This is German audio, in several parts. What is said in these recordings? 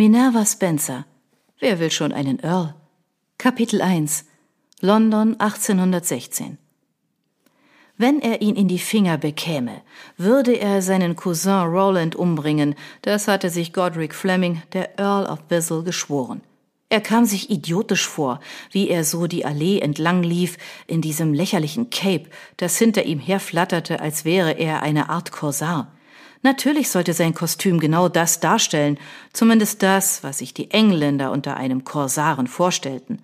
Minerva Spencer. Wer will schon einen Earl? Kapitel 1 London 1816 Wenn er ihn in die Finger bekäme, würde er seinen Cousin Roland umbringen, das hatte sich Godric Fleming, der Earl of Bissell, geschworen. Er kam sich idiotisch vor, wie er so die Allee entlang lief, in diesem lächerlichen Cape, das hinter ihm herflatterte, als wäre er eine Art Korsar. Natürlich sollte sein Kostüm genau das darstellen, zumindest das, was sich die Engländer unter einem Korsaren vorstellten.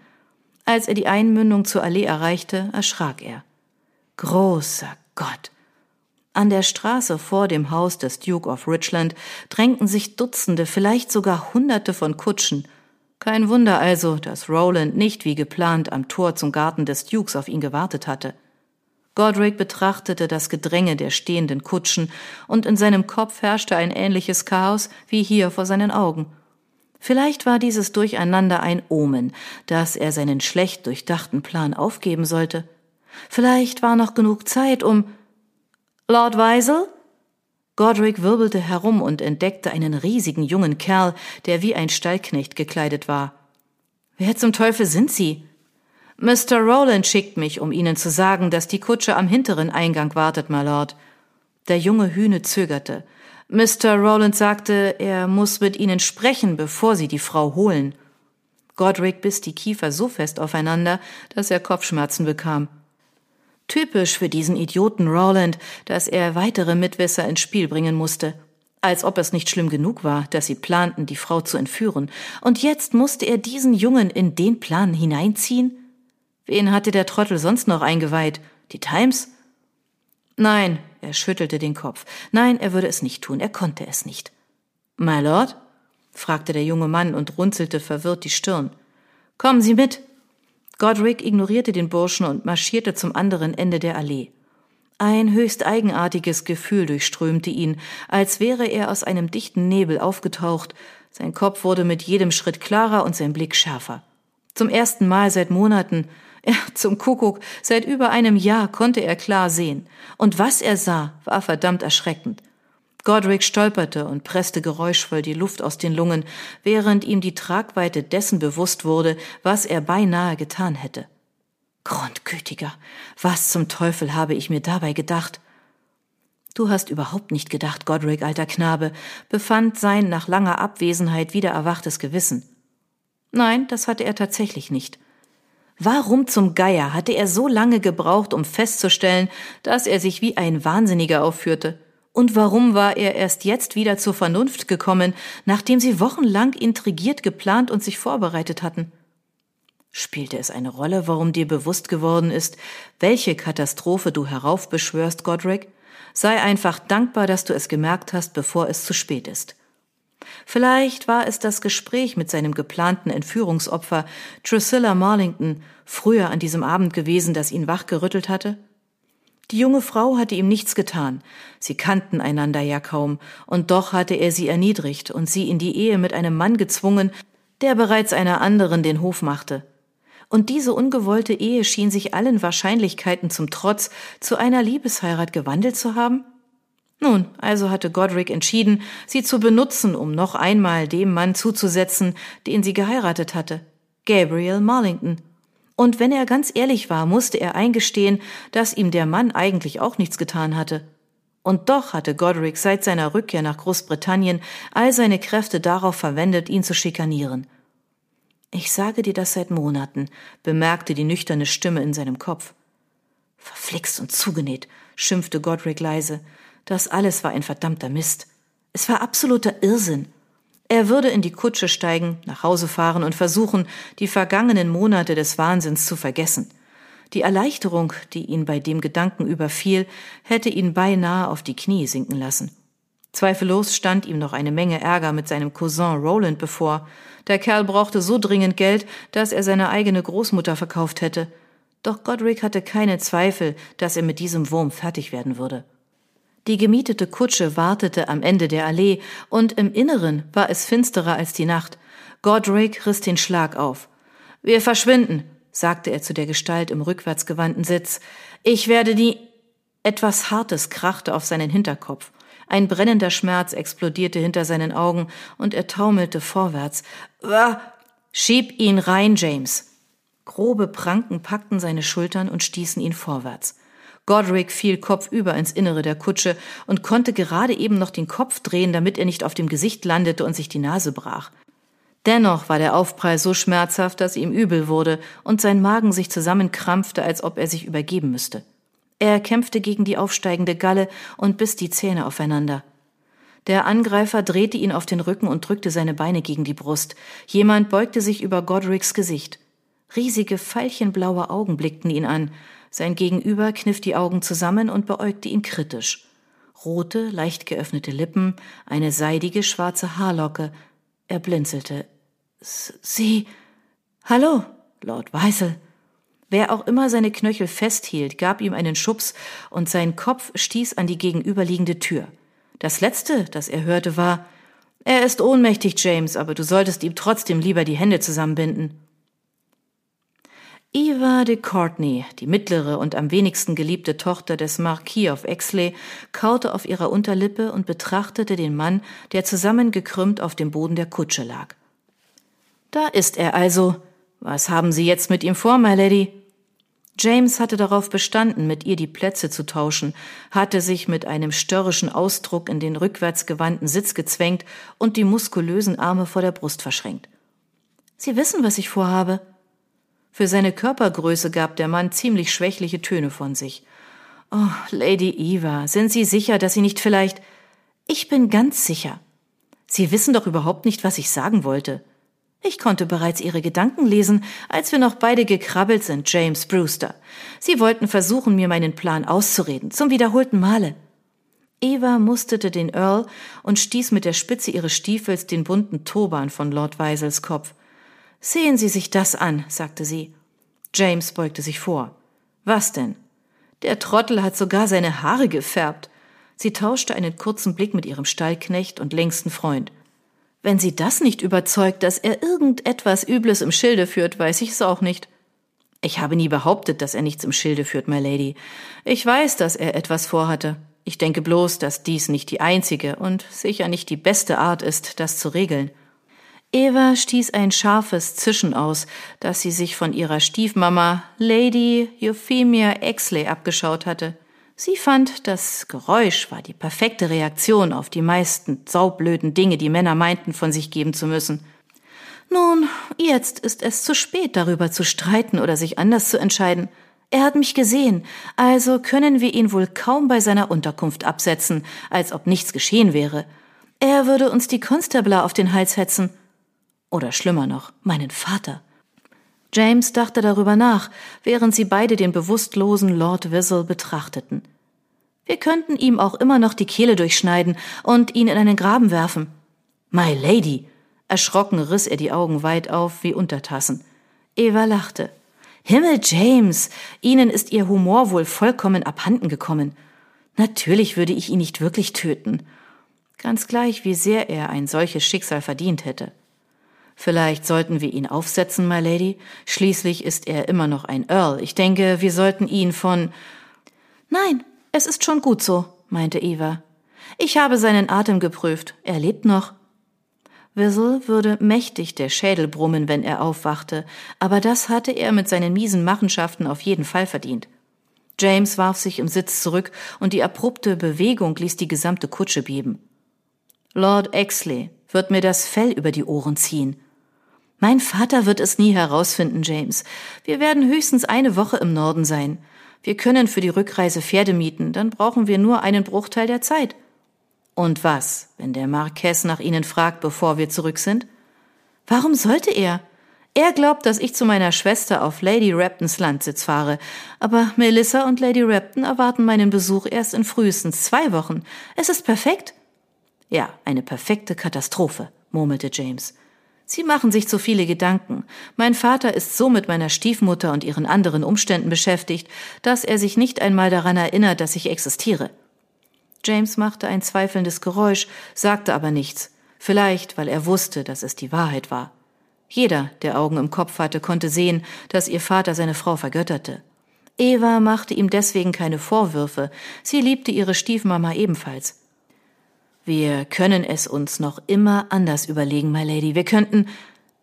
Als er die Einmündung zur Allee erreichte, erschrak er. Großer Gott! An der Straße vor dem Haus des Duke of Richland drängten sich Dutzende, vielleicht sogar Hunderte von Kutschen. Kein Wunder also, dass Roland nicht wie geplant am Tor zum Garten des Dukes auf ihn gewartet hatte. Godric betrachtete das Gedränge der stehenden Kutschen, und in seinem Kopf herrschte ein ähnliches Chaos wie hier vor seinen Augen. Vielleicht war dieses Durcheinander ein Omen, dass er seinen schlecht durchdachten Plan aufgeben sollte. Vielleicht war noch genug Zeit, um Lord Weisel? Godric wirbelte herum und entdeckte einen riesigen jungen Kerl, der wie ein Stallknecht gekleidet war. Wer zum Teufel sind Sie? Mr. Rowland schickt mich, um Ihnen zu sagen, dass die Kutsche am hinteren Eingang wartet, my Lord. Der junge Hühne zögerte. Mr. Rowland sagte, er muss mit Ihnen sprechen, bevor Sie die Frau holen. Godric biss die Kiefer so fest aufeinander, dass er Kopfschmerzen bekam. Typisch für diesen Idioten Rowland, dass er weitere Mitwisser ins Spiel bringen musste. Als ob es nicht schlimm genug war, dass sie planten, die Frau zu entführen. Und jetzt musste er diesen Jungen in den Plan hineinziehen? Wen hatte der Trottel sonst noch eingeweiht? Die Times? Nein, er schüttelte den Kopf. Nein, er würde es nicht tun, er konnte es nicht. My Lord? fragte der junge Mann und runzelte verwirrt die Stirn. Kommen Sie mit. Godric ignorierte den Burschen und marschierte zum anderen Ende der Allee. Ein höchst eigenartiges Gefühl durchströmte ihn, als wäre er aus einem dichten Nebel aufgetaucht. Sein Kopf wurde mit jedem Schritt klarer und sein Blick schärfer. Zum ersten Mal seit Monaten ja, zum Kuckuck, seit über einem Jahr konnte er klar sehen. Und was er sah, war verdammt erschreckend. Godric stolperte und presste geräuschvoll die Luft aus den Lungen, während ihm die Tragweite dessen bewusst wurde, was er beinahe getan hätte. Grundgütiger, was zum Teufel habe ich mir dabei gedacht? Du hast überhaupt nicht gedacht, Godric, alter Knabe, befand sein nach langer Abwesenheit wieder erwachtes Gewissen. Nein, das hatte er tatsächlich nicht. Warum zum Geier hatte er so lange gebraucht, um festzustellen, dass er sich wie ein Wahnsinniger aufführte? Und warum war er erst jetzt wieder zur Vernunft gekommen, nachdem sie wochenlang intrigiert, geplant und sich vorbereitet hatten? Spielte es eine Rolle, warum dir bewusst geworden ist, welche Katastrophe du heraufbeschwörst, Godric? Sei einfach dankbar, dass du es gemerkt hast, bevor es zu spät ist. Vielleicht war es das Gespräch mit seinem geplanten Entführungsopfer Drusilla Marlington früher an diesem Abend gewesen, das ihn wachgerüttelt hatte? Die junge Frau hatte ihm nichts getan. Sie kannten einander ja kaum, und doch hatte er sie erniedrigt und sie in die Ehe mit einem Mann gezwungen, der bereits einer anderen den Hof machte. Und diese ungewollte Ehe schien sich allen Wahrscheinlichkeiten zum Trotz zu einer Liebesheirat gewandelt zu haben? Nun, also hatte Godric entschieden, sie zu benutzen, um noch einmal dem Mann zuzusetzen, den sie geheiratet hatte, Gabriel Marlington. Und wenn er ganz ehrlich war, musste er eingestehen, dass ihm der Mann eigentlich auch nichts getan hatte. Und doch hatte Godric seit seiner Rückkehr nach Großbritannien all seine Kräfte darauf verwendet, ihn zu schikanieren. Ich sage dir das seit Monaten, bemerkte die nüchterne Stimme in seinem Kopf. Verflixt und zugenäht, schimpfte Godric leise. Das alles war ein verdammter Mist. Es war absoluter Irrsinn. Er würde in die Kutsche steigen, nach Hause fahren und versuchen, die vergangenen Monate des Wahnsinns zu vergessen. Die Erleichterung, die ihn bei dem Gedanken überfiel, hätte ihn beinahe auf die Knie sinken lassen. Zweifellos stand ihm noch eine Menge Ärger mit seinem Cousin Roland bevor. Der Kerl brauchte so dringend Geld, dass er seine eigene Großmutter verkauft hätte. Doch Godric hatte keine Zweifel, dass er mit diesem Wurm fertig werden würde. Die gemietete Kutsche wartete am Ende der Allee, und im Inneren war es finsterer als die Nacht. Godric riss den Schlag auf. Wir verschwinden, sagte er zu der Gestalt im rückwärts gewandten Sitz. Ich werde die. Etwas Hartes krachte auf seinen Hinterkopf. Ein brennender Schmerz explodierte hinter seinen Augen und er taumelte vorwärts. Ah, schieb ihn rein, James. Grobe Pranken packten seine Schultern und stießen ihn vorwärts. Godric fiel kopfüber ins Innere der Kutsche und konnte gerade eben noch den Kopf drehen, damit er nicht auf dem Gesicht landete und sich die Nase brach. Dennoch war der Aufprall so schmerzhaft, dass ihm übel wurde und sein Magen sich zusammenkrampfte, als ob er sich übergeben müsste. Er kämpfte gegen die aufsteigende Galle und biss die Zähne aufeinander. Der Angreifer drehte ihn auf den Rücken und drückte seine Beine gegen die Brust. Jemand beugte sich über Godrics Gesicht. Riesige, veilchenblaue Augen blickten ihn an. Sein Gegenüber kniff die Augen zusammen und beäugte ihn kritisch. Rote, leicht geöffnete Lippen, eine seidige schwarze Haarlocke. Er blinzelte. Sie. Hallo, Lord Weisel. Wer auch immer seine Knöchel festhielt, gab ihm einen Schubs und sein Kopf stieß an die gegenüberliegende Tür. Das letzte, das er hörte, war Er ist ohnmächtig, James, aber du solltest ihm trotzdem lieber die Hände zusammenbinden. Eva de Courtney, die mittlere und am wenigsten geliebte Tochter des Marquis of Exley, kaute auf ihrer Unterlippe und betrachtete den Mann, der zusammengekrümmt auf dem Boden der Kutsche lag. Da ist er also. Was haben Sie jetzt mit ihm vor, my Lady? James hatte darauf bestanden, mit ihr die Plätze zu tauschen, hatte sich mit einem störrischen Ausdruck in den rückwärts gewandten Sitz gezwängt und die muskulösen Arme vor der Brust verschränkt. Sie wissen, was ich vorhabe. Für seine Körpergröße gab der Mann ziemlich schwächliche Töne von sich. Oh, Lady Eva, sind Sie sicher, dass Sie nicht vielleicht. Ich bin ganz sicher. Sie wissen doch überhaupt nicht, was ich sagen wollte. Ich konnte bereits Ihre Gedanken lesen, als wir noch beide gekrabbelt sind, James Brewster. Sie wollten versuchen, mir meinen Plan auszureden, zum wiederholten Male. Eva musterte den Earl und stieß mit der Spitze ihres Stiefels den bunten Turban von Lord Weisels Kopf. Sehen Sie sich das an, sagte sie. James beugte sich vor. Was denn? Der Trottel hat sogar seine Haare gefärbt. Sie tauschte einen kurzen Blick mit ihrem Stallknecht und längsten Freund. Wenn sie das nicht überzeugt, dass er irgendetwas Übles im Schilde führt, weiß ich es auch nicht. Ich habe nie behauptet, dass er nichts im Schilde führt, my Lady. Ich weiß, dass er etwas vorhatte. Ich denke bloß, dass dies nicht die einzige und sicher nicht die beste Art ist, das zu regeln. Eva stieß ein scharfes Zischen aus, das sie sich von ihrer Stiefmama Lady Euphemia Exley abgeschaut hatte. Sie fand, das Geräusch war die perfekte Reaktion auf die meisten saublöden Dinge, die Männer meinten, von sich geben zu müssen. Nun, jetzt ist es zu spät, darüber zu streiten oder sich anders zu entscheiden. Er hat mich gesehen, also können wir ihn wohl kaum bei seiner Unterkunft absetzen, als ob nichts geschehen wäre. Er würde uns die Konstabler auf den Hals hetzen. Oder schlimmer noch, meinen Vater. James dachte darüber nach, während sie beide den bewusstlosen Lord Wissel betrachteten. Wir könnten ihm auch immer noch die Kehle durchschneiden und ihn in einen Graben werfen. My Lady! Erschrocken riss er die Augen weit auf wie Untertassen. Eva lachte. Himmel, James! Ihnen ist Ihr Humor wohl vollkommen abhanden gekommen. Natürlich würde ich ihn nicht wirklich töten. Ganz gleich, wie sehr er ein solches Schicksal verdient hätte. Vielleicht sollten wir ihn aufsetzen, my Lady. Schließlich ist er immer noch ein Earl. Ich denke, wir sollten ihn von. Nein, es ist schon gut so, meinte Eva. Ich habe seinen Atem geprüft. Er lebt noch. Wissel würde mächtig der Schädel brummen, wenn er aufwachte, aber das hatte er mit seinen miesen Machenschaften auf jeden Fall verdient. James warf sich im Sitz zurück und die abrupte Bewegung ließ die gesamte Kutsche beben. Lord Exley wird mir das Fell über die Ohren ziehen. Mein Vater wird es nie herausfinden, James. Wir werden höchstens eine Woche im Norden sein. Wir können für die Rückreise Pferde mieten, dann brauchen wir nur einen Bruchteil der Zeit. Und was, wenn der Marquess nach Ihnen fragt, bevor wir zurück sind? Warum sollte er? Er glaubt, dass ich zu meiner Schwester auf Lady Raptons Landsitz fahre, aber Melissa und Lady Rapton erwarten meinen Besuch erst in frühestens zwei Wochen. Es ist perfekt. Ja, eine perfekte Katastrophe, murmelte James. Sie machen sich zu viele Gedanken. Mein Vater ist so mit meiner Stiefmutter und ihren anderen Umständen beschäftigt, dass er sich nicht einmal daran erinnert, dass ich existiere. James machte ein zweifelndes Geräusch, sagte aber nichts, vielleicht weil er wusste, dass es die Wahrheit war. Jeder, der Augen im Kopf hatte, konnte sehen, dass ihr Vater seine Frau vergötterte. Eva machte ihm deswegen keine Vorwürfe, sie liebte ihre Stiefmama ebenfalls. Wir können es uns noch immer anders überlegen, my lady. Wir könnten.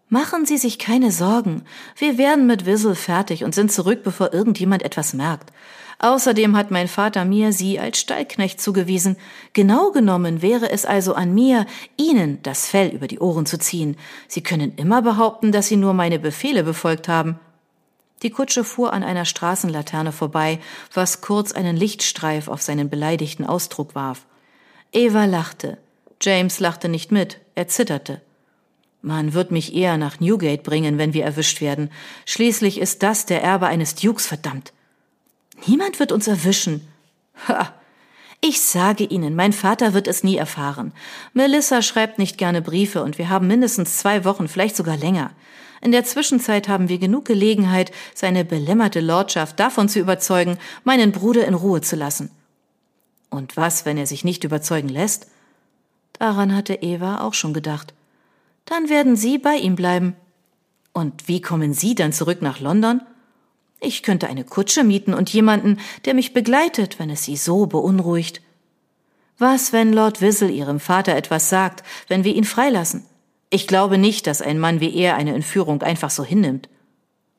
Machen Sie sich keine Sorgen. Wir werden mit Wissel fertig und sind zurück, bevor irgendjemand etwas merkt. Außerdem hat mein Vater mir Sie als Stallknecht zugewiesen. Genau genommen wäre es also an mir, Ihnen das Fell über die Ohren zu ziehen. Sie können immer behaupten, dass Sie nur meine Befehle befolgt haben. Die Kutsche fuhr an einer Straßenlaterne vorbei, was kurz einen Lichtstreif auf seinen beleidigten Ausdruck warf. Eva lachte. James lachte nicht mit, er zitterte. Man wird mich eher nach Newgate bringen, wenn wir erwischt werden. Schließlich ist das der Erbe eines Dukes, verdammt. Niemand wird uns erwischen. Ha. Ich sage Ihnen, mein Vater wird es nie erfahren. Melissa schreibt nicht gerne Briefe und wir haben mindestens zwei Wochen, vielleicht sogar länger. In der Zwischenzeit haben wir genug Gelegenheit, seine belämmerte Lordschaft davon zu überzeugen, meinen Bruder in Ruhe zu lassen. Und was, wenn er sich nicht überzeugen lässt? Daran hatte Eva auch schon gedacht. Dann werden Sie bei ihm bleiben. Und wie kommen Sie dann zurück nach London? Ich könnte eine Kutsche mieten und jemanden, der mich begleitet, wenn es Sie so beunruhigt. Was, wenn Lord Wissel Ihrem Vater etwas sagt, wenn wir ihn freilassen? Ich glaube nicht, dass ein Mann wie er eine Entführung einfach so hinnimmt.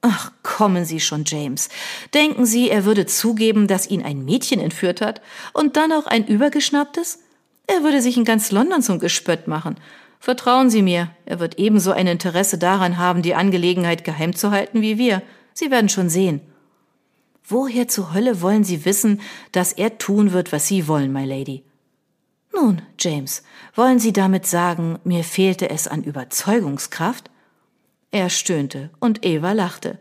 Ach, kommen Sie schon, James. Denken Sie, er würde zugeben, dass ihn ein Mädchen entführt hat und dann auch ein übergeschnapptes? Er würde sich in ganz London zum Gespött machen. Vertrauen Sie mir, er wird ebenso ein Interesse daran haben, die Angelegenheit geheim zu halten wie wir. Sie werden schon sehen. Woher zur Hölle wollen Sie wissen, dass er tun wird, was Sie wollen, my Lady? Nun, James, wollen Sie damit sagen, mir fehlte es an Überzeugungskraft? Er stöhnte und Eva lachte.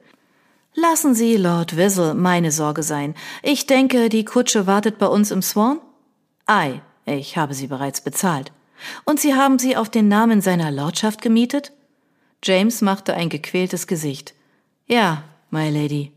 Lassen Sie Lord Wissel meine Sorge sein. Ich denke, die Kutsche wartet bei uns im Swan? Ei, ich habe sie bereits bezahlt. Und Sie haben sie auf den Namen seiner Lordschaft gemietet? James machte ein gequältes Gesicht. Ja, my Lady.